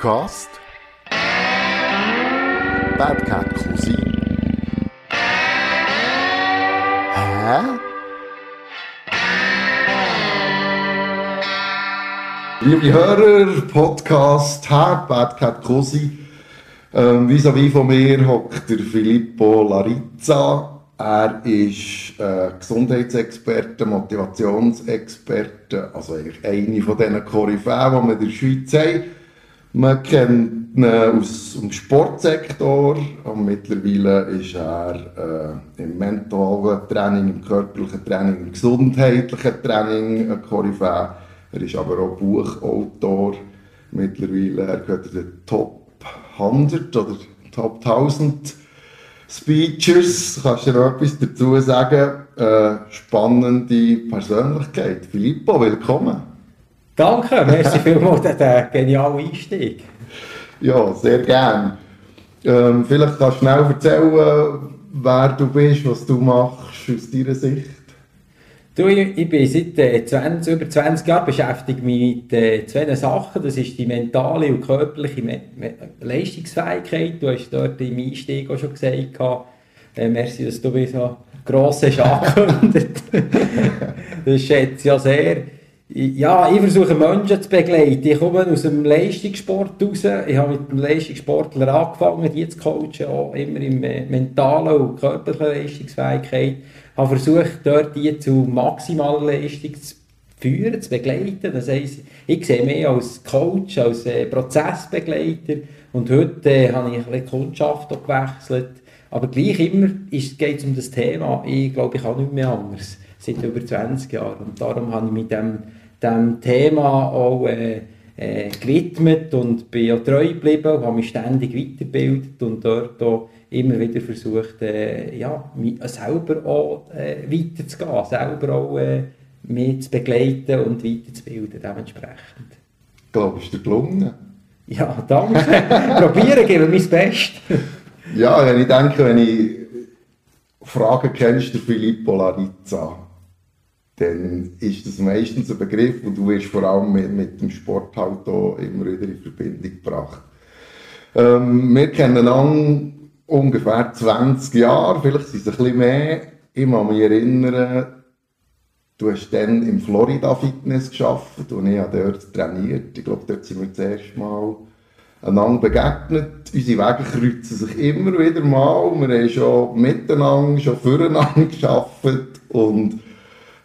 Podcast Bad Cat Cousin. Hä? Liebe Hörer, Podcast Herr Bad Cat Cousin. Ähm, vis-à-vis von mir hockt der Filippo Larizza. Er ist äh, Gesundheitsexperte, Motivationsexperte, also eigentlich eine von diesen Koryphäen, die wir in der Schweiz haben. Man kennt ihn aus dem Sportsektor und mittlerweile ist er äh, im mentalen Training, im körperlichen Training, im gesundheitlichen Training ein Koryphäe. Er ist aber auch Buchautor mittlerweile. Er gehört zu den Top 100 oder Top 1000 Speeches. Kannst du noch etwas dazu sagen? Äh, spannende Persönlichkeit. Filippo, willkommen. Danke, merci vielmals für den genialen Einstieg. Ja, sehr gern. Ähm, vielleicht kannst du schnell erzählen, wer du bist, was du machst aus deiner Sicht. Du, ich, ich bin seit äh, 20, über 20 Jahren beschäftigt mit äh, zwei Sachen. Das ist die mentale und körperliche Me Me Leistungsfähigkeit. Du hast dort im Einstieg auch schon gesagt, äh, merci, dass du so gross hast angekündigt. das schätze ich ja sehr. Ja, ich versuche Menschen zu begleiten. Ich komme aus dem Leistungssport raus. Ich habe mit dem Leistungssportler angefangen, die zu coachen, auch immer in mentalen und körperlichen Leistungsfähigkeit. Ich habe versucht, dort die zu maximaler Leistung zu führen, zu begleiten. Das heisst, ich sehe mich als Coach, als äh, Prozessbegleiter. Und heute äh, habe ich bisschen Kundschaft gewechselt. Aber gleich immer geht es um das Thema. Ich glaube, ich kann nicht mehr anders. Seit über 20 Jahren. Und darum habe ich mit dem dem Thema auch äh, äh, gewidmet und bin auch treu geblieben und habe mich ständig weitergebildet und dort auch immer wieder versucht, äh, ja, mich selber auch äh, weiterzugehen, selber auch äh, mich zu begleiten und weiterzubilden dementsprechend. Ich glaube, ist dir gelungen. Ja, danke. Probieren, geben mein Bestes. ja, wenn ich denke, wenn ich Fragen kennst, der Filippo Larizza dann ist das meistens ein Begriff und du wirst vor allem mit, mit dem Sport halt auch immer wieder in Verbindung gebracht. Ähm, wir kennen an ungefähr 20 Jahre, vielleicht sind es ein bisschen mehr. Ich kann mich erinnern, du hast dann im Florida Fitness geschafft und ich habe dort trainiert. Ich glaube, dort sind wir das erste Mal einander begegnet. Unsere Wege kreuzen sich immer wieder mal. Wir haben schon miteinander, schon füreinander geschafft und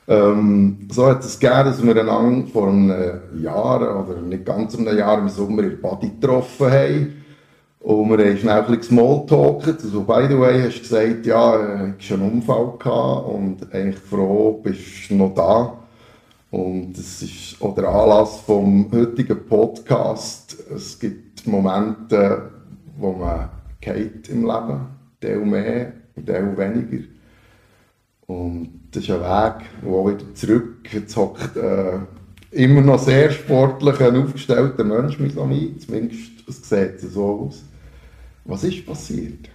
ähm, so hat es gegeben, dass wir einander vor einem Jahr oder nicht ganz einem Jahr im Sommer in Body getroffen haben. Und wir haben schnell ein bisschen Smalltalkt. Also, by the way, hast du gesagt, ja, äh, ich schon einen Unfall gehabt und eigentlich froh, bist du noch da. Und das ist auch der Anlass vom heutigen Podcast. Es gibt Momente, wo man im Leben, Teil mehr, Teil weniger. Und das ist ein Weg, wo wieder zurück, jetzt äh, immer noch sehr sportlich ein aufgestellter Mensch mit mir, zumindest es sieht so aus. Was ist passiert?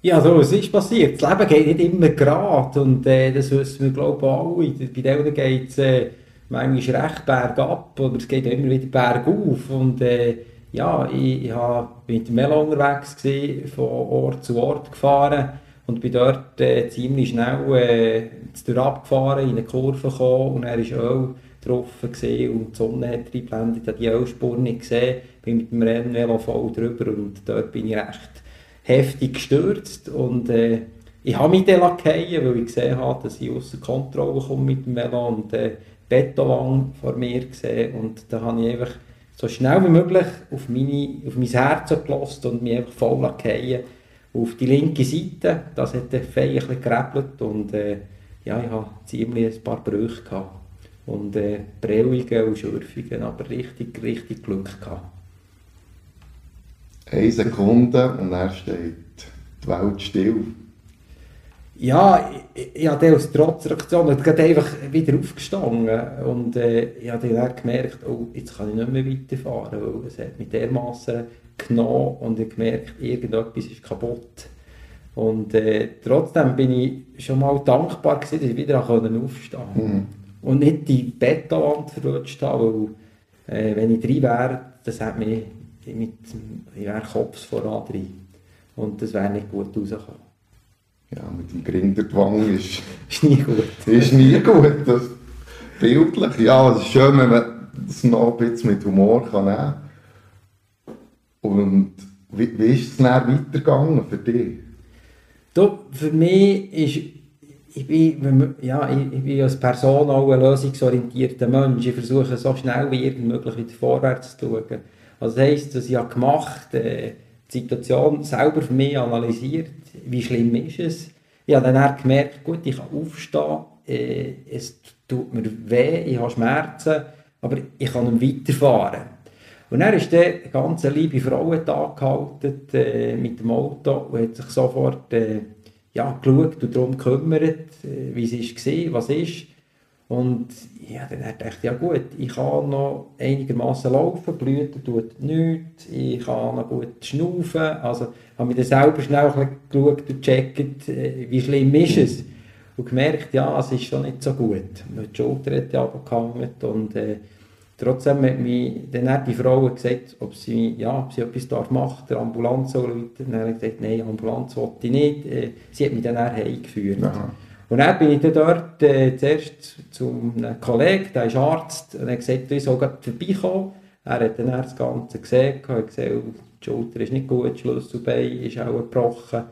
Ja, so, was ist passiert? Das Leben geht nicht immer gerade und äh, das wissen wir glaube ich alle. Bei denen geht es äh, manchmal recht bergab oder es geht immer wieder bergauf und äh, ja, ich, ich war mit dem Melo unterwegs, gewesen, von Ort zu Ort gefahren und bin dort äh, ziemlich schnell äh, abgefahren, in eine Kurve gekommen. Und er war Öl drauf und die Sonne hat reingeblendet, ich habe die Ölspur nicht gesehen, bin mit dem Rennvelo voll drüber und dort bin ich recht heftig gestürzt. Und äh, ich habe mich dann fallen, weil ich gesehen habe, dass ich außer Kontrolle komme mit dem Velo und äh, Betonwang vor mir gesehen. Und da habe ich einfach so schnell wie möglich auf, meine, auf mein Herz gelassen und mich einfach voll fallen auf die linke Seite. Das hat der Fei ein gerebelt und äh, ja, ich hatte ziemlich ein paar Brüche gehabt. Und äh, Prellungen und Schürfungen, aber richtig, richtig Glück gehabt. Eine Sekunde und dann steht die Welt still. Ja, ich, ich habe aus Trotzreaktion einfach wieder aufgestanden und äh, ich habe dann gemerkt, oh, jetzt kann ich nicht mehr weiterfahren, weil es hat mich dermaßen genommen und ich gemerkt, irgendetwas ist kaputt. Und äh, trotzdem bin ich schon mal dankbar gewesen, dass ich wieder aufstehen konnte. Mhm. Und nicht die Betonwand verrutscht habe, weil äh, wenn ich drin wäre, das hat mich mit, ich wäre Kopf voran drin. Und das wäre nicht gut rausgekommen. Ja, mit dem Gring der Wange ist, ist nie gut. Ist nie gut. Das, bildlich, ja, es ist schön, wenn man das noch ein bisschen mit Humor kann nehmen kann. Und wie, wie ist es dann weitergegangen für dich? Du, für mich ist, ich bin, ja, ich, ich bin als Person auch ein lösungsorientierter Mensch. Ich versuche so schnell wie irgend möglich wieder vorwärts zu schauen. Also das heisst, dass ich habe gemacht äh, die Situation selber für mich analysiert, wie schlimm ist es. Ich habe dann gemerkt, gut, ich kann aufstehen, äh, es tut mir weh, ich habe Schmerzen, aber ich kann weiterfahren. Und dann ist der ganze liebe Frauentag gehalten äh, mit dem Auto und hat sich sofort äh, ja, geschaut und darum gekümmert, äh, wie es war, was ist. Und ja, dann dachte ich, ja gut, ich kann noch einigermaßen laufen, blüten tut nichts, ich kann noch gut schnaufen. Also habe mir dann selber schnell geschaut und gecheckt, äh, wie schlimm ist es. Und gemerkt, ja, es ist schon nicht so gut. Die Schulter hat ja abgehangen und äh, Trotzdem hat mir dann hat die Frau gesagt, ob sie, ja, ob sie etwas darf machen der Ambulanz soll rufen. Dann habe ich gesagt, nein, Ambulanz wollte ich nicht. Äh, sie hat mich dann heimgeführt. Aha. Und dann bin ich dann dort äh, zuerst zu einem Kollegen, der ist Arzt, und er hat gesagt, ich soll vorbeikommen. Er hat dann das Ganze gesehen, hat gesehen, die Schulter ist nicht gut, Schlüsselbein ist auch gebrochen.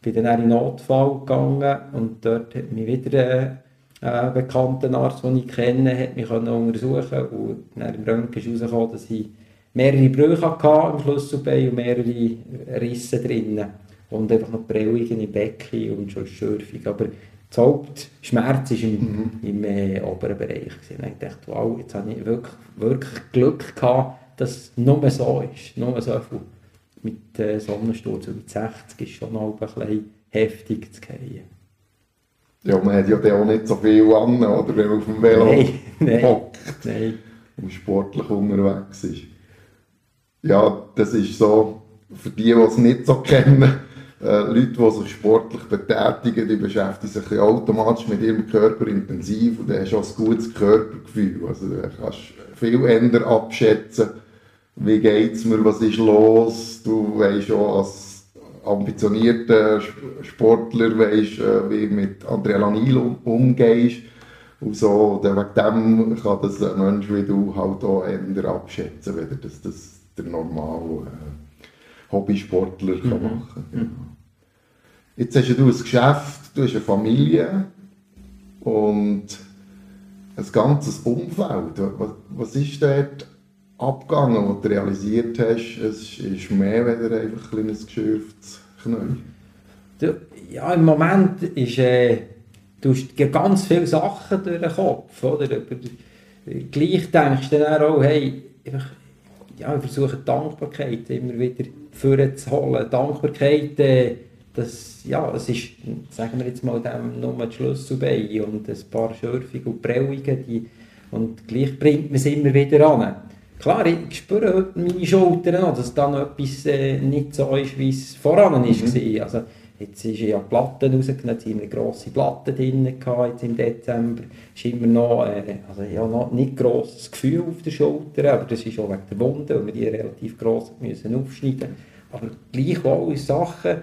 Ich bin dann in den Notfall gegangen und dort hat mich wieder äh, ein bekannter Arzt, den ich kenne, hat mich untersuchen und im Röntgen ist herausgekommen, dass ich mehrere Brüche hatte im Schlüsselbein und mehrere Risse drinnen und einfach noch Prellungen im Becken und schon Schürfung. Aber der Hauptschmerz war im, mhm. im äh, oberen Bereich. Gewesen. Und ich dachte, wow, jetzt habe ich wirklich, wirklich Glück gehabt, dass es nur so ist, nur so viel. Mit äh, Sonnensturz mit 60 ist schon ein bisschen heftig zu gehen. Ja, man hat ja auch nicht so viel an, oder, wenn man auf dem Velo nein, nein, hockt nein. und sportlich unterwegs ist. Ja, das ist so, für die, die es nicht so kennen, äh, Leute, die sich sportlich betätigen, die beschäftigen sich automatisch mit ihrem Körper intensiv und dann hast du auch ein gutes Körpergefühl. Also du kannst viel eher abschätzen, wie geht es mir, was ist los. Du weißt auch als ambitionierter Sportler weißt, äh, wie mit Adrenalin um, umgehst. Und so, wegen dem kann das ein Mensch wie du halt auch eher abschätzen, weder das, das der normale äh, Hobbysportler mhm. kann machen kann. Mhm. Jetzt hast du ein Geschäft, du hast eine Familie und ein ganzes Umfeld. Was, was ist dort abgegangen, wo du realisiert hast, es ist mehr als einfach ein kleines geschürftes Knäuel? Ja, im Moment ist, äh, du hast ganz viele Sachen durch den Kopf, oder? Aber gleich denkst du dann auch, hey, einfach, ja, ich versuche Dankbarkeit immer wieder vorzuholen. Dankbarkeit, äh, das, ja, es ist, sagen wir jetzt mal, dem nur die Schlüsselbein und ein paar Schürfungen und Prellungen, die, und gleich bringt man es immer wieder an. Klar, ich spüre meine Schultern noch, dass da noch etwas äh, nicht so ist, wie es voran mhm. war. Also, jetzt ist ja Platten rausgenommen, jetzt haben wir grosse Platten drin gehabt, jetzt im Dezember. ist immer noch, äh, also ja, noch nicht grosses Gefühl auf der Schulter, aber das ist auch wegen der Wunde, weil wir die relativ gross müssen aufschneiden Aber gleichwohl Sachen,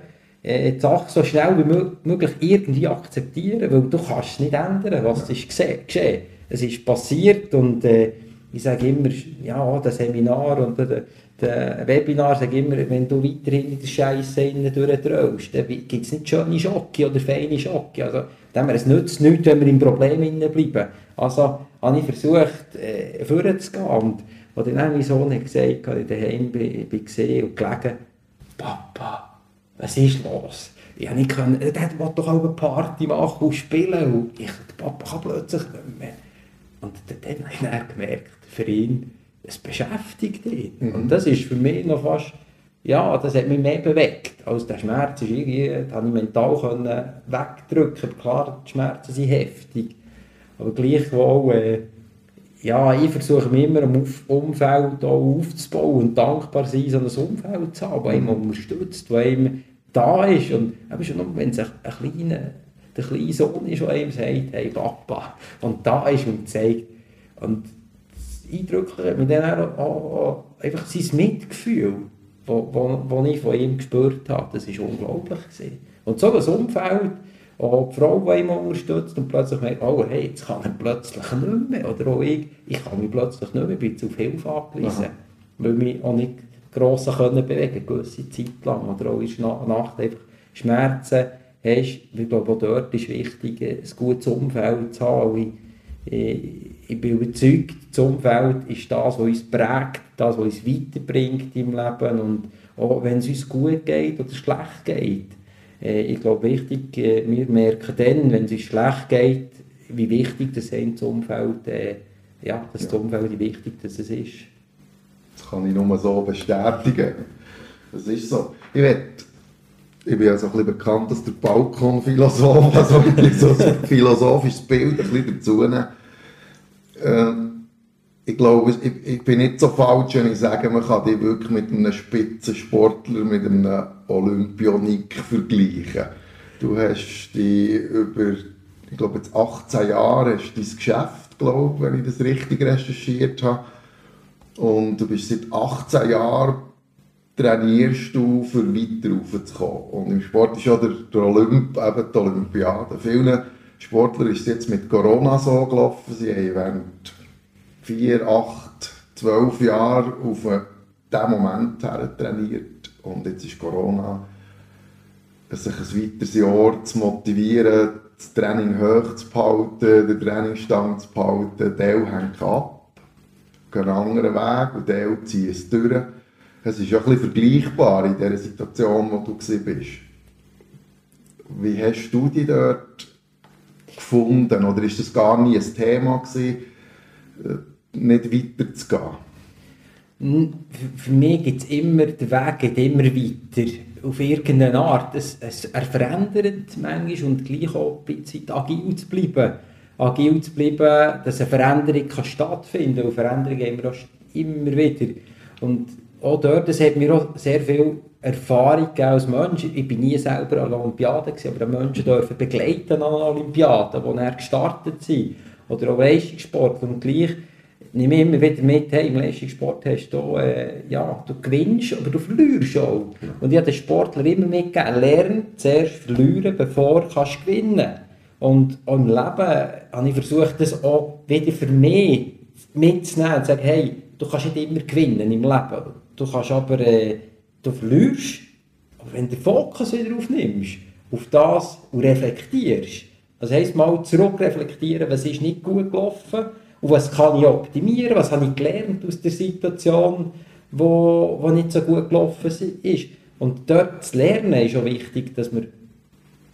äh, die Sachen so schnell wie möglich irgendwie akzeptieren, weil du kannst es nicht ändern, was ist geschehen. Es ist passiert und äh, ich sage immer, ja, das Seminar und der, der Webinar, sage immer, wenn du weiterhin in der Scheiße durchdrehst, dann gibt es nicht schöne Schocke oder feine Schocke. Also, es nützt nichts, wenn wir im Problem bleiben. Also habe ich versucht, äh, vorzugehen. Und als dann mein Sohn hat gesagt, als ich daheim bin, bin gesehen und gelegen, Papa, was ist los? Ich habe nicht können, der wollte doch auch eine Party machen und spielen. Und ich, Papa kann plötzlich nicht mehr. Und dann habe ich dann gemerkt, für ihn, es beschäftigt ihn. Mhm. Und das ist für mich noch fast, ja, das hat mich mehr bewegt, als der Schmerz ist irgendwie, das habe ich mental können wegdrücken. Klar, die Schmerzen sind heftig, aber gleichwohl, äh, ja, ich versuche mich immer im Umfeld auch aufzubauen und dankbar sein, so ein Umfeld zu haben, das mhm. unterstützt, das einem da ist. Und eben schon nur, wenn es ein, ein kleiner, der kleine Sohn ist, der einem sagt, hey Papa, und da ist und zeigt. Und eindrücklich mit denen auch, auch, einfach sein Mitgefühl, das ich von ihm gespürt habe, das war unglaublich. Gewesen. Und so das Umfeld, auch die Frau, die ihn unterstützt und plötzlich merkt, oh hey, jetzt kann er plötzlich nicht mehr. Oder auch ich, ich kann mich plötzlich nicht mehr, bin zu Hilfe angewiesen. Aha. Weil mich auch nicht gross können bewegen gewisse Zeit lang. Oder auch in der Nacht einfach Schmerzen hast. Ich glaube, auch dort ist wichtig, ein gutes Umfeld zu haben. Ich, ich bin überzeugt, das Umfeld ist das, was uns prägt, das, was uns weiterbringt im Leben. Und auch wenn es uns gut geht oder schlecht geht, äh, ich glaube, wichtig, äh, wir merken dann, wenn es uns schlecht geht, wie wichtig das Umfeld, äh, ja, das ja. Umfeld, wie wichtig das ist. Das kann ich nur so bestätigen. Das ist so. Ich, will, ich bin ja so ein bisschen bekannt als der Balkonphilosoph, also so ein philosophisches Bild ein bisschen dazu nehmen. Ähm, ich glaube, ich, ich, bin nicht so falsch, wenn ich sage, man kann dich wirklich mit einem Spitzensportler, mit einem Olympionik vergleichen. Du hast die über, ich glaube, jetzt 18 Jahre hast dein Geschäft, glaube wenn ich das richtig recherchiert habe. Und du bist seit 18 Jahren trainierst du, für weiter raufzukommen. Und im Sport ist ja der, der Olymp, eben die Olympiade. Vielen Sportlern ist es jetzt mit Corona so gelaufen, sie haben während vier, acht, zwölf Jahre auf diesen Moment her trainiert. Und jetzt ist Corona, sich ein weiteres Jahr zu motivieren, das Training hoch zu behalten, den Trainingsstand zu behalten. Teil hängt ab, gehen einen anderen Weg und Teil ziehen es durch. Es ist ja ein bisschen vergleichbar in der Situation, wo du bist. Wie hast du dich dort gefunden? Oder ist das gar nie ein Thema gewesen? nicht weiterzugehen? Für mich gibt es immer, der Weg geht immer weiter. Auf irgendeine Art. Es, es, er verändert manchmal und gleich auch ein bisschen agil zu bleiben. Agil zu bleiben, dass eine Veränderung kann stattfinden kann. Und Veränderungen haben wir auch immer wieder. Und auch dort, das hat mir auch sehr viel Erfahrung als Mensch. Ich bin nie selber an Olympiaden gewesen, aber Menschen dürfen begleiten an Olympiaden, wo er gestartet sind. Oder auch Leistungssport. Und gleich nehme immer wieder mit, hey, im Leistungssport hast du, äh, ja, du gewinnst, aber du verlierst auch. Und ich habe den Sportler immer mitgegeben, lerne zuerst verlieren, bevor du kannst gewinnen Und auch im Leben habe ich versucht, das auch wieder für mich mitzunehmen und zu sagen, hey, du kannst nicht immer gewinnen im Leben. Du kannst aber, äh, du verlierst, aber wenn du den Fokus wieder aufnimmst, auf das und reflektierst, das heisst mal zurückreflektieren, was ist nicht gut gelaufen, und was kann ich optimieren, was habe ich gelernt aus der Situation, wo, wo nicht so gut gelaufen ist. Und dort zu lernen ist auch wichtig, dass wir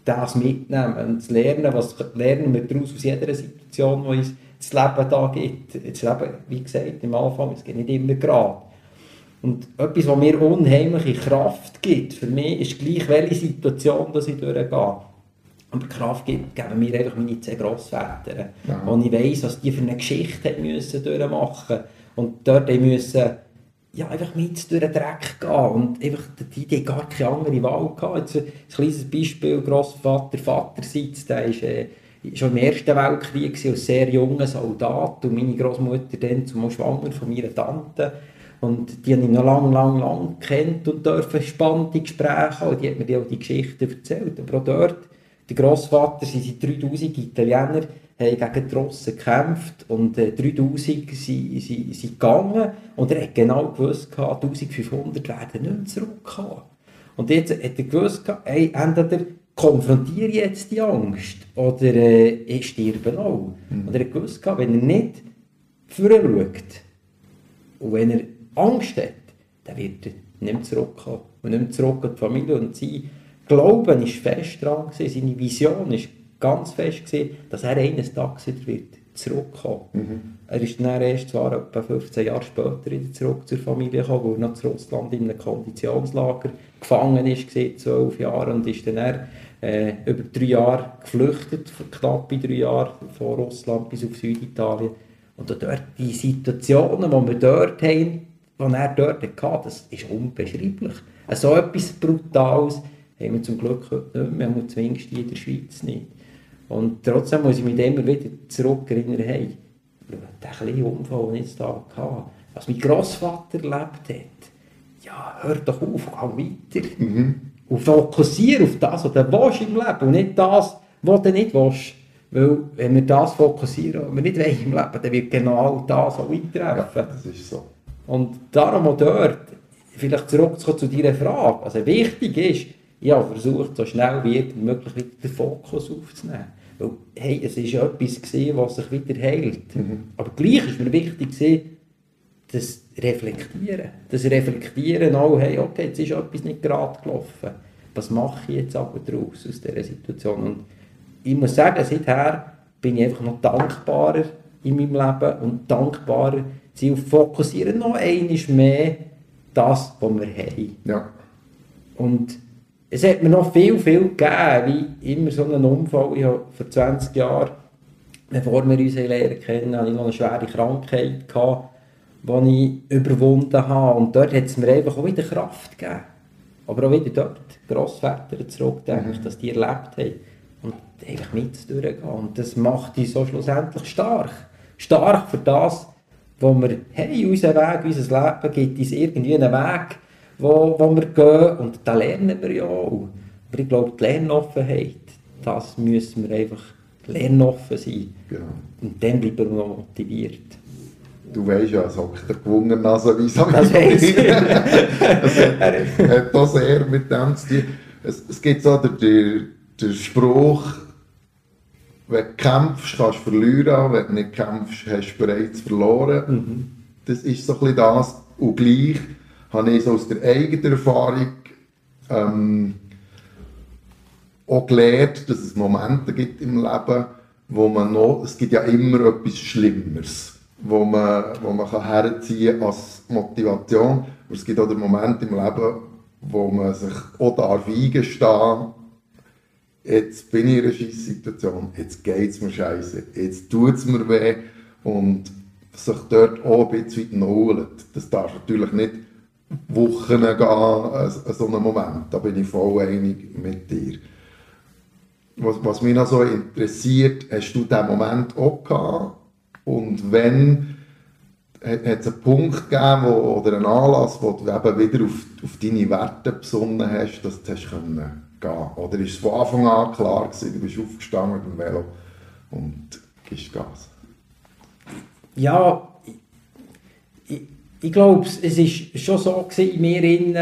das mitnehmen und zu lernen, was lernen wir daraus aus jeder Situation, die uns das Leben da gibt. Das Leben, wie gesagt, im Anfang, es geht nicht immer gerade. Und etwas, was mir unheimliche Kraft gibt, für mich, ist gleich welche Situation, dass ich durchgehe. Aber Kraft gibt, geben mir einfach meine zehn Grossväter. Ja. Und ich weiss, was die für eine Geschichte müssen durchmachen Und dort müssen ja, einfach mit durch den Dreck gehen. Und einfach, die Idee gar keine andere Wahl gehabt. Jetzt ein kleines Beispiel, Grossvater, Vaterseits, der ist äh, schon im Ersten Weltkrieg als sehr junger Soldat und meine Großmutter dann zum schwanger von meiner Tante. Und die habe ich noch lang, lang, lang kennt und dürfen spannende Gespräche haben. Die hat mir auch die Geschichte erzählt. Aber auch dort der Grossvater, sie sind 3000 Italiener, haben gegen die Russen gekämpft und äh, 3000 sind, sind, sind gegangen und er hat genau gewusst, 1500 werden nicht mehr zurückkommen. Und jetzt hat er gewusst, hey, entweder konfrontiere jetzt die Angst oder äh, ich sterbe auch. Mhm. Und er hat gewusst, wenn er nicht vorschaut und wenn er Angst hat, dann wird er nicht mehr zurückkommen. Und nicht mehr zurück an die Familie und sie Glauben ist fest dran gewesen, seine Vision ist ganz fest gewesen, dass er eines Tages wieder wird zurückkommen. Mhm. Er ist dann erst zwar etwa 15 Jahre später wieder zurück zur Familie gekommen, wo er noch zu Russland in einem Konditionslager gefangen ist, zwölf Jahre, und ist dann äh, über drei Jahre geflüchtet, knapp drei Jahre von Russland bis auf Süditalien. Und dort die Situationen, die wir dort haben, die er dort hatte, das ist unbeschreiblich. So etwas Brutales haben wir zum Glück heute nicht mehr, zumindest in der Schweiz nicht. Und trotzdem muss ich mich immer wieder zurückerinnern, hey, der kleine Unfall, den ich jetzt da hatte, was mein Grossvater erlebt hat, ja, hör doch auf, geh weiter. Mhm. Und fokussiere auf das, was du willst im Leben und nicht das, was du nicht willst. Weil, wenn wir das fokussieren, was wir nicht wollen im Leben, dann wird genau das auch eintreffen. Ja, das ist so. Und darum auch dort, vielleicht zurückzukommen zu deiner Frage, also wichtig ist, ich habe versucht, so schnell wie möglich wieder den Fokus aufzunehmen. Weil, hey, es war etwas, gewesen, was sich wieder heilt. Mhm. Aber gleich ist mir wichtig, gewesen, das Reflektieren. Das Reflektieren auch, hey, okay, jetzt ist etwas nicht gerade gelaufen. Was mache ich jetzt aber daraus, aus dieser Situation? Und ich muss sagen, seither bin ich einfach noch dankbarer in meinem Leben und dankbarer, sie fokussieren noch einmal mehr das, was wir haben. Ja. Und es hat mir noch viel, viel gegeben, wie immer so einen Unfall. Ich habe vor 20 Jahren, bevor wir uns lernen kennen, hatte ich noch eine schwere Krankheit, gehabt, die ich überwunden habe. Und dort hat es mir einfach auch wieder Kraft gegeben. Aber auch wieder dort, Grossväter zurückdenken, mhm. dass die erlebt haben. Und einfach mit durchgehen. Und das macht dich so schlussendlich stark. Stark für das, was wir haben, unseren Weg, unser Leben gibt uns irgendwie einen Weg, wo, wo wir gehen und da lernen wir ja auch. Aber ich glaube, die Lernoffenheit, das müssen wir einfach lernoffen sein. Genau. Und dann bleiben wir noch motiviert. Du weißt ja, so der gewungene Nasenweise Das weiss ich. das hat auch sehr mit dem zu tun. Es, es gibt so den, den Spruch, wenn du kämpfst, kannst du verlieren, wenn du nicht kämpfst, hast du bereits verloren. Mhm. Das ist so ein bisschen das. Und gleich habe ich so aus der eigenen Erfahrung ähm, auch gelernt, dass es Momente gibt im Leben, wo man noch, es gibt ja immer etwas Schlimmeres, wo man, wo man kann herziehen als Motivation. Und es gibt auch den Moment im Leben, wo man sich auch darf eingestehen jetzt bin ich in einer Scheisssituation, jetzt geht es mir scheiße, jetzt tut es mir weh und sich dort auch ein bisschen nullen. Das darf natürlich nicht Wochen gehen, an so einem Moment. Da bin ich voll einig mit dir. Was, was mich noch so interessiert, hast du diesen Moment auch gehabt? Und wenn, hat es einen Punkt gegeben wo, oder einen Anlass, wo du eben wieder auf, auf deine Werte besonnen hast, dass du hast können gehen Oder ist es von Anfang an klar gewesen, du bist aufgestanden mit dem Velo und gibst Gas? Ja, ich, ich glaube, es war schon so in mir drin,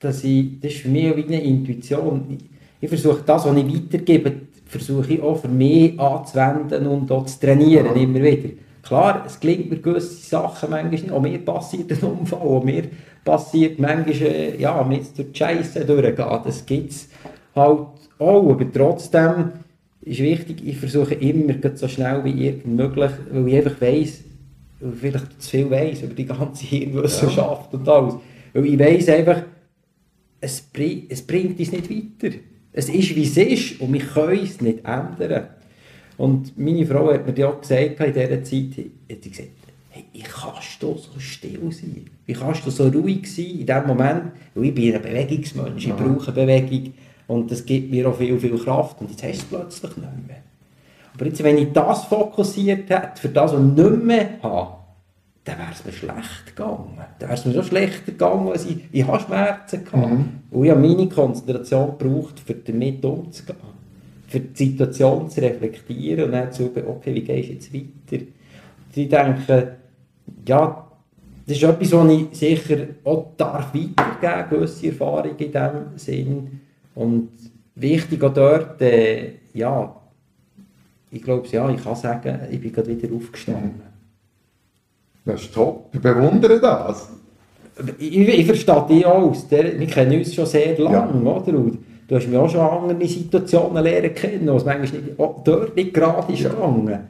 dass ich, das ist für mich wie eine Intuition. Ich, ich versuche das, was ich weitergebe, versuche ich auch für mich anzuwenden und auch zu trainieren, ja. immer wieder. Klar, es gelingt mir gewisse Sachen manchmal nicht. Auch mir passiert ein Unfall, auch mir passiert manchmal, äh, ja, mit durch die Scheiße durchgehen. Das gibt es halt auch, aber trotzdem ist wichtig, ich versuche immer so schnell wie irgend möglich, weil ich einfach weiss, vielleicht zu viel weiss über die ganze Hirnwissenschaft ja. und alles. Weil ich weiss einfach, es, bring, es bringt uns nicht weiter. Es ist, wie es ist und wir können es nicht ändern. Und meine Frau hat mir ja auch gesagt, in dieser Zeit, hat sie gesagt, hey, wie kannst du so still sein? Wie kannst du so ruhig sein in dem Moment? Weil ich bin ein Bewegungsmensch, ich brauche Bewegung und das gibt mir auch viel, viel Kraft und jetzt hast du es plötzlich nicht mehr. Aber jetzt, wenn ich das fokussiert hätte, für das, was ich nicht mehr habe, dann wäre es mir schlecht gegangen. Dann wäre es mir so schlechter gegangen, als ich, ich habe Schmerzen gehabt. Mhm. Und ich habe meine Konzentration gebraucht, um damit umzugehen. Für die Situation zu reflektieren und dann zu sagen, okay, wie gehst du jetzt weiter? Und ich denke, ja, das ist etwas, was ich sicher auch darf weitergeben, gewisse Erfahrungen in diesem Sinn. Und wichtig auch dort, äh, ja, ich glaube, ja, ich kann sagen, ich bin gerade wieder aufgestanden. Das ist top, ich bewundere das. Ich, ich verstehe dich auch, wir kennen uns schon sehr lange, ja. oder? Und du hast mich auch schon andere Situationen lernen kennen, wo es manchmal nicht, oh, dort nicht gerade ist gegangen.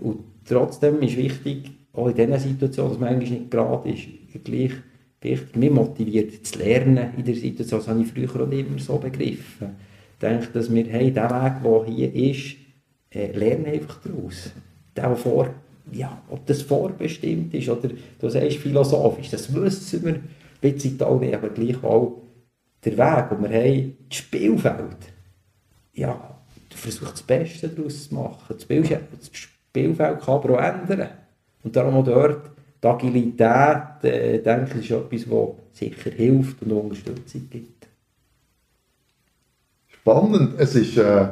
Und trotzdem ist wichtig, auch in diesen Situationen, dass manchmal nicht gerade ist, gleich wichtig, mich motiviert zu lernen in der Situation. Das habe ich früher auch immer so begriffen. Ich denke, dass wir, hey, der Weg, der hier ist, äh, lernen einfach daraus. Der, vor, ja, ob das vorbestimmt ist oder du sagst philosophisch, das wissen wir, bisschen alle, aber gleich auch der Weg, den wir haben, das Spielfeld. Ja, du versuchst das Beste daraus zu machen. Das Spielfeld kann aber auch ändern. Und darum auch dort, die Agilität, äh, denke ich, ist etwas, was sicher hilft und Unterstützung gibt. Spannend. Es ist, äh,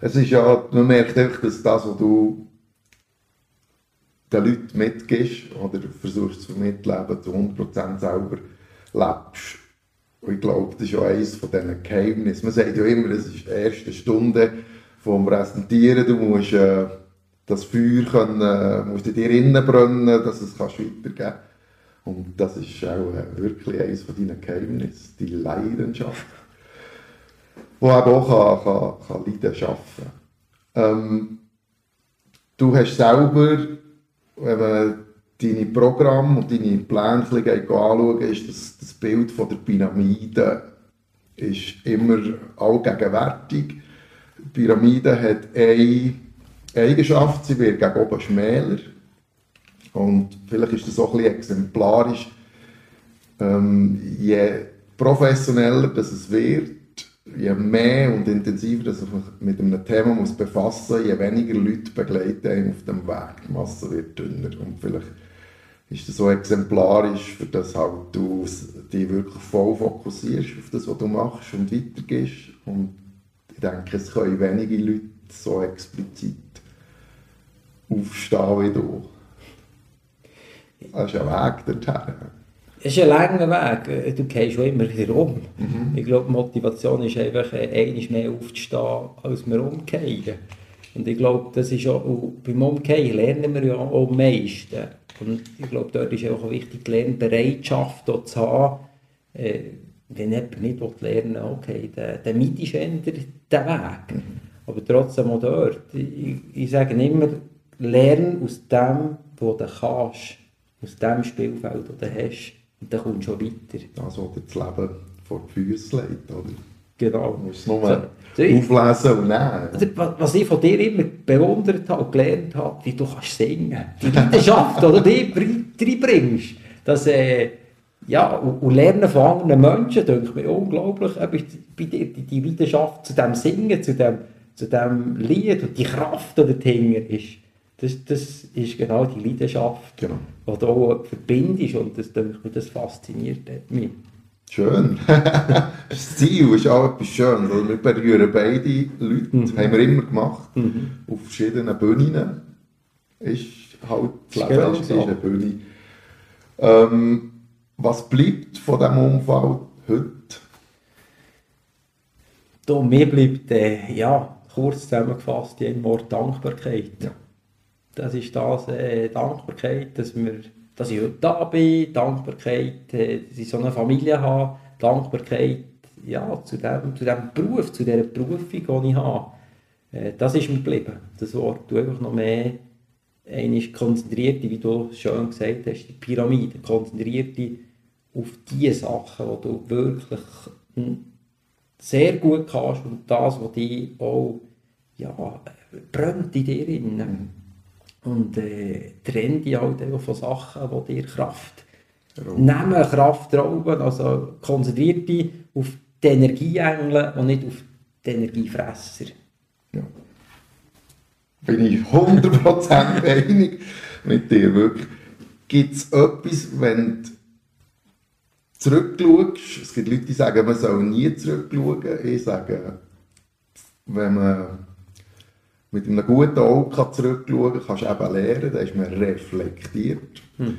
es ist ja, man merkt einfach, dass das, was du den Leuten mitgibst oder versuchst zu vermitteln, zu 100% selber lebst. Und ich glaube, das ist ja eines von diesen Geheimnissen. Man sagt ja immer, es ist die erste Stunde vom Präsentieren. Du musst äh, das Feuer können, äh, musst in dir innen brennen, dass es kannst weitergeben kannst. Und das ist auch äh, wirklich eines von deinen Geheimnissen, die Leidenschaft, die eben auch kann, kann, kann Leiden schaffen ähm, Du hast selber, wenn man deine Programme und deine Pläne anschauen, ist das, das Bild von der Pyramide ist immer allgegenwärtig. Die Pyramide hat eine Eigenschaft, sie wird gegen oben schmäler. Und vielleicht ist das auch ein bisschen exemplarisch. Ähm, je professioneller das es wird, je mehr und intensiver dass man mit einem Thema muss befassen muss, je weniger Leute begleiten auf dem Weg. Die Masse wird dünner. Und vielleicht ist das so exemplarisch, für das halt du dich wirklich voll fokussierst auf das, was du machst und weitergehst. Und ich denke, es können wenige Leute so explizit aufstehen wie du. Das ist ein Weg dorthin. Es ist ein langer Weg. Du gehst schon immer wieder um. Mhm. Ich glaube, Motivation ist einfach, einmal mehr aufzustehen, als wir umgehen. Und ich glaube, das ist auch, beim Umgehen lernen wir ja auch am meisten. Und ich glaube, dort ist auch wichtig, die Lernbereitschaft zu haben. Äh, wenn jemand nicht lernen will, okay, dann, dann mietest du den Weg. Aber trotzdem auch dort, ich, ich sage immer, lerne aus dem, was du kannst, aus dem Spielfeld, das du hast, und dann kommst du schon weiter. Das, was dir das Leben vor die Füße legt, oder? Genau. Es nur so, auflesen und nehmen. Was ich von dir immer bewundert habe und gelernt habe, wie du kannst singen. Die Leidenschaft, die du dir reinbringst. Das, äh, ja, und, und Lernen von anderen Menschen, denke ich unglaublich, bei dir die, die Leidenschaft zu dem Singen, zu dem, zu dem Lied und die Kraft, die dahinter ist. Das, das ist genau die Leidenschaft, genau. die du auch verbindest und das, das fasziniert mich. Schön. das Ziel ist auch etwas Schönes. Also wir berühren beide Leute, mhm. haben wir immer gemacht, mhm. auf verschiedenen Bühnen. Ist halt das Leben genau ist, so. eine Bühne. Ähm, was bleibt von diesem Unfall heute? Da, mir bleibt, äh, ja, kurz zusammengefasst, ein Wort Dankbarkeit. Ja. Das ist das, äh, Dankbarkeit, dass, wir, dass ich heute da bin, Dankbarkeit, äh, dass ich so eine Familie habe, Dankbarkeit ja, zu, dem, zu dem Beruf, zu dieser Berufung, die ich habe. Äh, das ist mir geblieben. Das Wort, du einfach noch mehr einmal konzentriert, wie du schön gesagt hast, die Pyramide, konzentriert dich auf die Sachen, die du wirklich sehr gut kannst und das, was dich auch ja, brennt in dir. Drin. Und äh, trenne dich halt von Sachen, die dir Kraft rauben. nehmen, Kraft rauben. Also konzentriere dich auf die Energieengel und nicht auf die Energiefresser. Ja. Bin ich 100% einig mit dir, wirklich. Gibt es etwas, wenn du zurückschaust, es gibt Leute, die sagen, man soll nie zurückschauen. Ich sage, wenn man mit einem guten Auge zurückschauen kann, kannst du eben lernen, da ist man reflektiert. Mhm.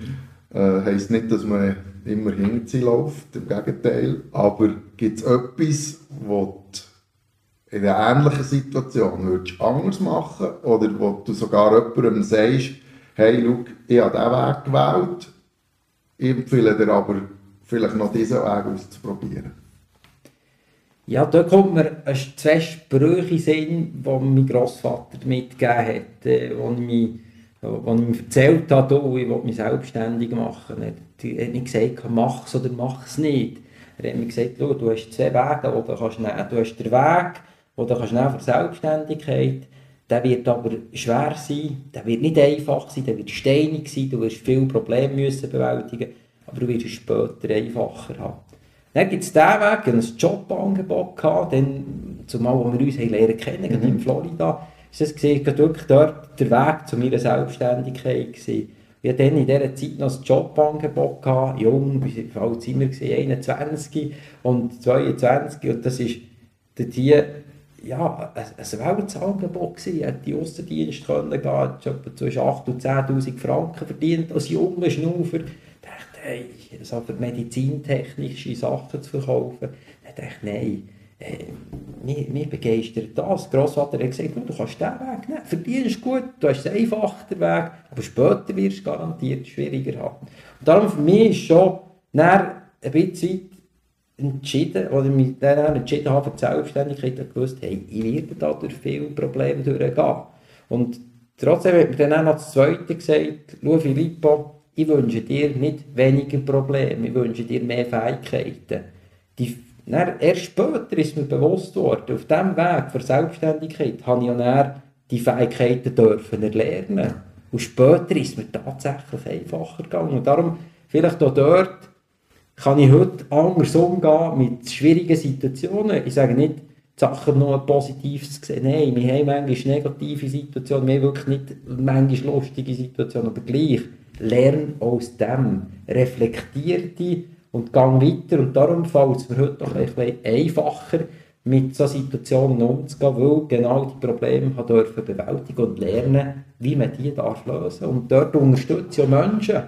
Äh, heisst nicht, dass man immer hinten läuft, im Gegenteil. Aber gibt es etwas, was du in einer ähnlichen Situation würdest anders machen oder wo du sogar jemandem sagst, hey, schau, ich habe diesen Weg gewählt, ich empfehle dir aber vielleicht noch diesen Weg auszuprobieren. Ja, da kommt mir zwei Sprüche Sinn, die mein Großvater mitgegeben hat, äh, als ich mir erzählt habe, oh, ich will mich selbstständig machen, er hat mir gesagt, mach es oder mach es nicht. Er hat mir gesagt, du hast zwei Wege, die du kannst nehmen Du hast den Weg, den du kannst nehmen für Selbstständigkeit der wird aber schwer sein, der wird nicht einfach sein, der wird steinig sein, du wirst viele Probleme müssen bewältigen, aber du wirst es später einfacher haben. Dann gibt es diesen Weg, ein Jobangebot gehabt, dann, zumal wo wir uns haben lernen kennen, mhm. in Florida, ist das gesehen, wirklich dort der Weg zu meiner Selbstständigkeit gewesen. Ich hatte dann in dieser Zeit noch ein Jobangebot, gehabt, jung, wie alt sind wir, gewesen, 21 und 22 und das ist hier ja, ein, ein Weltangebot gewesen. Ich hätte die Aussendienst können gehen, ich habe zwischen 8.000 und 10'000 Franken verdient als junger Schnaufer. Ich hey, so medizintechnische Sachen zu verkaufen. Ich dachte, nein, äh, mich, mich begeistert das. Grossvater hat gesagt, du kannst diesen Weg nehmen, verdienst gut, du hast einen einfachen Weg, aber später wirst du garantiert schwieriger haben. Und darum für mich ist schon ein bisschen entschieden, oder mich dann entschieden habe für die Selbstständigkeit, und gewusst, hey, ich werde da durch viele Probleme durchgehen. Und trotzdem hat mir dann auch noch das Zweite gesagt, schau Filippo, ich wünsche dir nicht weniger Probleme, ich wünsche dir mehr Fähigkeiten. Die, dann, erst später ist mir bewusst worden, auf diesem Weg für Selbstständigkeit habe ich ja die Fähigkeiten dürfen erlernen. Und später ist mir tatsächlich einfacher gegangen. Und darum, vielleicht auch dort, kann ich heute anders umgehen mit schwierigen Situationen. Ich sage nicht, die Sachen nur Positives sehen. Nein, wir haben manchmal negative Situationen, wir haben wirklich nicht manchmal lustige Situationen, aber gleich, lerne aus dem, reflektiere dich und gang weiter. Und darum fällt es mir heute doch ein bisschen einfacher, mit solchen Situationen umzugehen, weil genau die Probleme dürfen bewältigen und lernen, wie man die darf lösen. Und dort unterstütze ich Menschen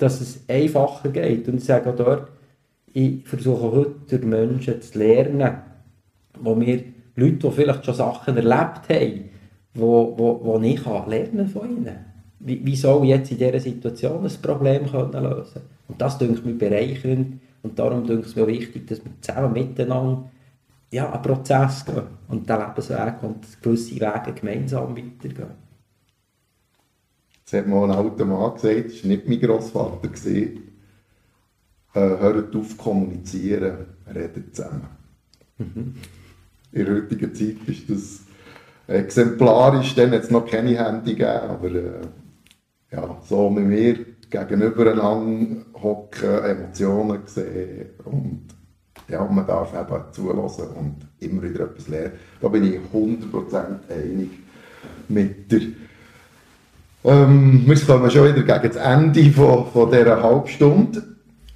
dass es einfacher geht. Und ich sage auch dort, ich versuche heute durch Menschen zu lernen, wo wir Leute, die vielleicht schon Sachen erlebt haben, wo, wo, wo ich kann lernen von ihnen. Wie, wie soll jetzt in dieser Situation ein Problem können lösen Und das denke ich bereichernd und darum denke ich es mir wichtig, dass wir zusammen miteinander ja, einen Prozess gehen und den Lebensweg und gewisse Wege gemeinsam weitergehen. Das hat mal ein alter Mann gesagt, das war nicht mein Grossvater. Äh, hört auf kommunizieren, redet zusammen. Mhm. In der heutigen Zeit ist das exemplarisch, dann hat es noch keine Handy gegeben, aber äh, ja, so wie wir gegenübereinander hocken, Emotionen sehen und ja, man darf eben zulassen und immer wieder etwas lernen. Da bin ich 100% einig mit der ähm, wir kommen schon wieder gegen das Ende von, von dieser Halbstunde.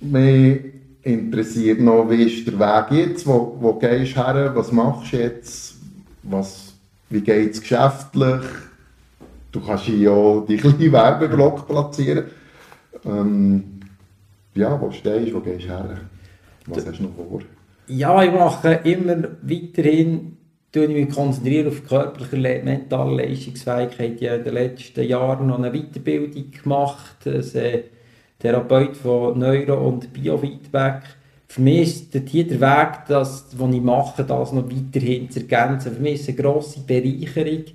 Mich interessiert noch, wie ist der Weg jetzt? Wo, wo gehst du her? Was machst du jetzt? Was, wie geht es geschäftlich? Du kannst hier ja die kleinen Werbeblock platzieren. Ähm, ja, wo stehst du? Wo gehst du her? Was hast du noch vor? Ja, ich mache immer weiterhin ich mich konzentriere auf körperliche, mentale Leistungsfähigkeit. Ich habe in den letzten Jahren noch eine Weiterbildung gemacht, als äh, Therapeut von Neuro- und Biofeedback. Für mich ist hier der Weg, das, was ich mache, das noch weiterhin zu ergänzen. Für mich ist es eine grosse Bereicherung,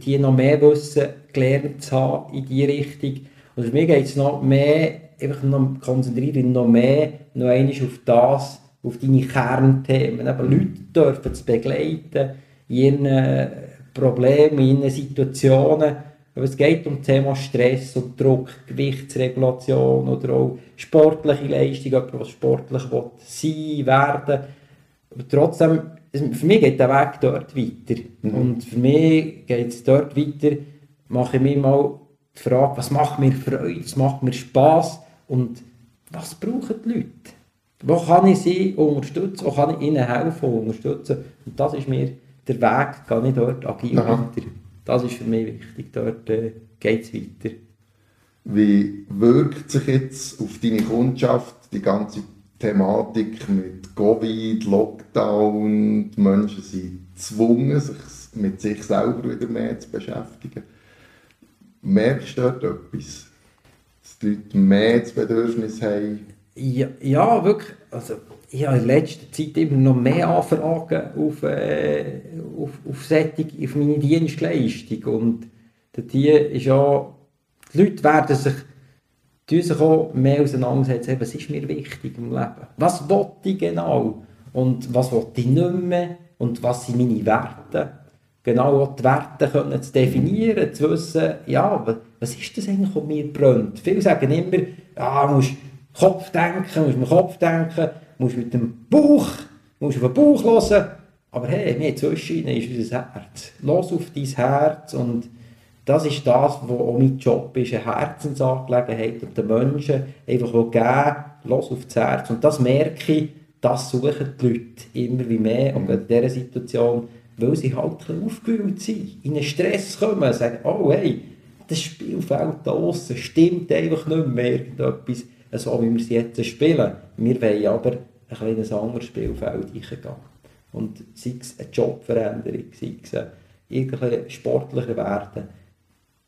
hier noch mehr Wissen gelernt zu haben in diese Richtung. Und für mich geht es noch mehr, einfach noch konzentrieren noch mehr noch einmal auf das, auf deine Kernthemen. Eben Leute dürfen zu begleiten in ihren äh, Problemen, in ihren Situationen. Aber es geht um das Thema Stress und Druck, Gewichtsregulation oder auch sportliche Leistung, jemand, was sportlich will sein werden. Aber trotzdem, für mich geht der Weg dort weiter. Mhm. Und für mich geht es dort weiter, mache ich mir mal die Frage, was macht mir Freude, was macht mir Spass und was brauchen die Leute? Wo kann ich sie unterstützen? Wo kann ich ihnen helfen und unterstützen? Und das ist mir der Weg, gehe ich dort agil Aha. weiter. Das ist für mich wichtig. Dort äh, geht es weiter. Wie wirkt sich jetzt auf deine Kundschaft die ganze Thematik mit Covid, Lockdown? Die Menschen sind gezwungen, sich mit sich selber wieder mehr zu beschäftigen. Merkst du dort etwas? Dass die Leute mehr das Bedürfnis haben, ja, ja, wirklich. Also, ich habe in letzter Zeit immer noch mehr Anfragen auf, äh, auf, auf, Setting, auf meine Dienstleistung. Und hier ist ja, die Leute werden sich, sich auch mehr auseinandersetzen, was ist mir wichtig im Leben. Was will ich genau? Und was will ich nicht mehr? Und was sind meine Werte? Genau auch die Werte können zu definieren, zu wissen, ja, was ist das eigentlich, was mir brennt? Viele sagen immer, ja, musst Kopf denken, musst mit dem Kopf denken, musst mit dem Bauch, musst auf den Bauch hören. Aber hey, wir zwischen ist unser Herz. Los auf dein Herz und das ist das, was auch mein Job ist, eine Herzensangelegenheit und den Menschen einfach geben, los auf das Herz. Und das merke ich, das suchen die Leute immer wie mehr. Und in dieser Situation, weil sie halt ein aufgewühlt sind, in einen Stress kommen, sagen, oh hey, das Spielfeld da außen stimmt einfach nicht mehr irgendetwas, so wie wir es jetzt spielen. Wir wollen aber ein kleines anderes Spielfeld eingehen. Und sei es eine Jobveränderung, sei es irgendwelche sportliche Werte.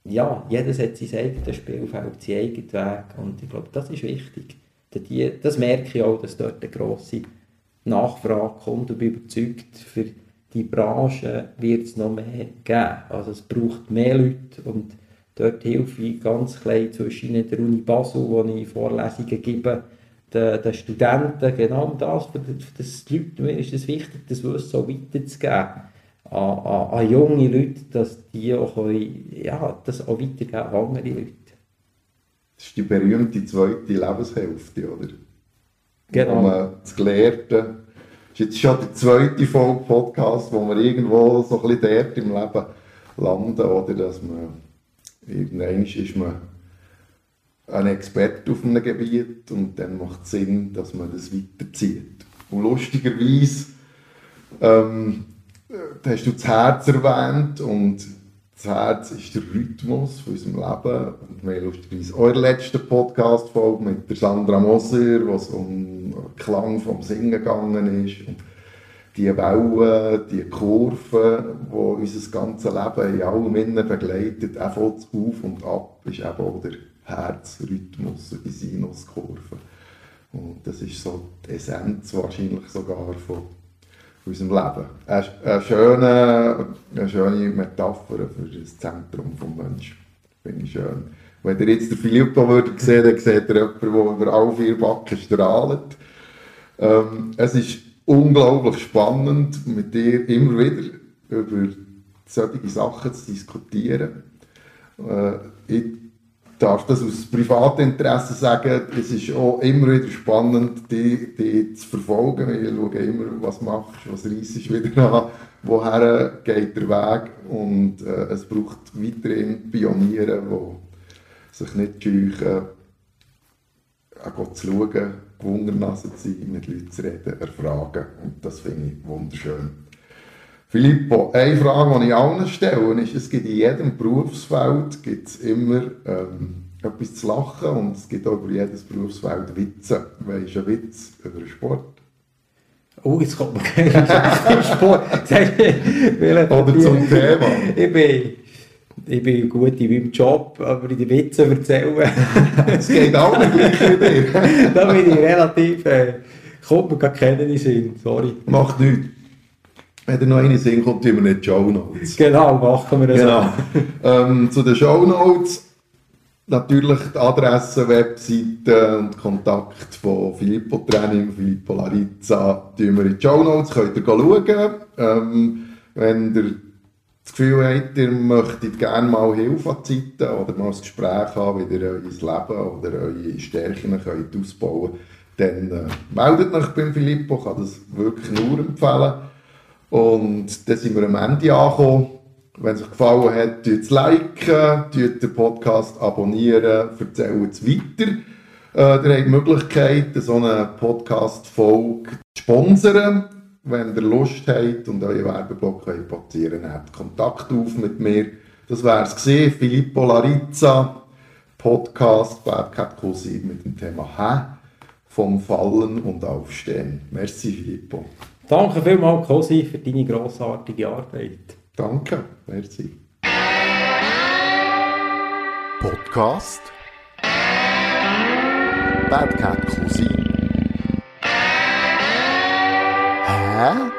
Ja, jeder hat sein eigenes Spielfeld, seinen eigenen Weg. Und ich glaube, das ist wichtig. Das merke ich auch, dass dort eine grosse Nachfrage kommt und bin überzeugt, für die Branche wird es noch mehr geben. Also es braucht mehr Leute und dort helfe ich ganz klein zwischen der Uni Basel, wo ich Vorlesungen gebe, den, den Studenten genau das, für das die Leute, mir ist es wichtig, das Wissen so weiterzugeben an, an, an, junge Leute, dass die auch, können, ja, das auch weitergeben an andere Leute. Das ist die berühmte zweite Lebenshälfte, oder? Genau. Wo man das Gelehrte, das ist jetzt schon der zweite Folge Podcast, wo wir irgendwo so ein bisschen dort im Leben landen, oder? Dass man, irgendwann ist man ein Experte auf einem Gebiet und dann macht es Sinn, dass man das weiterzieht. Und lustigerweise ähm, hast du das Herz erwähnt und das Herz ist der Rhythmus von unserem Leben. Und wir haben lustigerweise eure letzte Podcast-Folge mit der Sandra Moser, wo es um den Klang vom Singen gegangen ist. Und die Wellen, die Kurven, die unser ganzes Leben in allem innen begleitet, auch auf und ab, ist eben auch der Herzrhythmus die Sinuskurve. Und das ist so die Essenz wahrscheinlich sogar von unserem Leben. Eine, eine, schöne, eine schöne Metapher für das Zentrum des Menschen. Finde ich schön. Wenn ihr jetzt den Filippo würdet sehen, dann seht ihr jemanden, der über alle vier Backen strahlt. Ähm, es ist unglaublich spannend, mit dir immer wieder über solche Sachen zu diskutieren. Äh, ich darf das aus Privatinteresse sagen, es ist auch immer wieder spannend, die, die zu verfolgen. Ich schaue immer, was machst du, was reissest du wieder an, woher geht der Weg und äh, es braucht weiterhin Pioniere, die sich nicht scheuchen, auch zu schauen, gewungenassen zu sein, mit Leuten zu reden, erfragen und das finde ich wunderschön. Filippo, eine Frage, die ich allen stelle, ist, es gibt in jedem Berufsfeld gibt's immer ähm, etwas zu lachen und es gibt auch über jedes Berufsfeld Witze. Weisst du einen Witz über Sport? Oh, jetzt kommt man keinen Sport. Oder zum Thema. Ich bin, ich bin gut in meinem Job, aber in den Witzen erzählen. Es geht auch nicht gleich wie dir. da bin ich relativ... Äh, kommt mir gar in den Sinn, sorry. Macht nichts. Wenn dir noch eine Sinn kommt, tun wir nicht Show Notes. Genau, machen wir das genau. ähm, Zu den Show Notes natürlich die Adresse, Webseite und Kontakt von Filippo Training, Filippo Larizza, tun wir in die Show Notes, könnt ihr schauen. Ähm, wenn ihr das Gefühl habt, ihr möchtet gerne mal Hilfe an die Seite oder mal ein Gespräch haben, wie ihr euer Leben oder eure Stärken könnt ausbauen könnt, dann äh, meldet euch beim Filippo, ich kann das wirklich nur empfehlen. Und dann sind wir am Ende angekommen. Wenn es euch gefallen hat, es liken, den Podcast abonnieren, erzählt es weiter. Äh, ihr habt die Möglichkeit, so eine Podcast-Folge zu sponsern. Wenn ihr Lust habt und euren Werbeblock platzieren habt Kontakt auf mit mir. Das wäre es. Filippo Larizza, Podcast Bad Cat Cousin mit dem Thema Hä? Vom Fallen und Aufstehen. Merci, Filippo. Danke vielmals, Cosi, für deine grossartige Arbeit. Danke, merci. Podcast Bad Cat Cousin. Hä?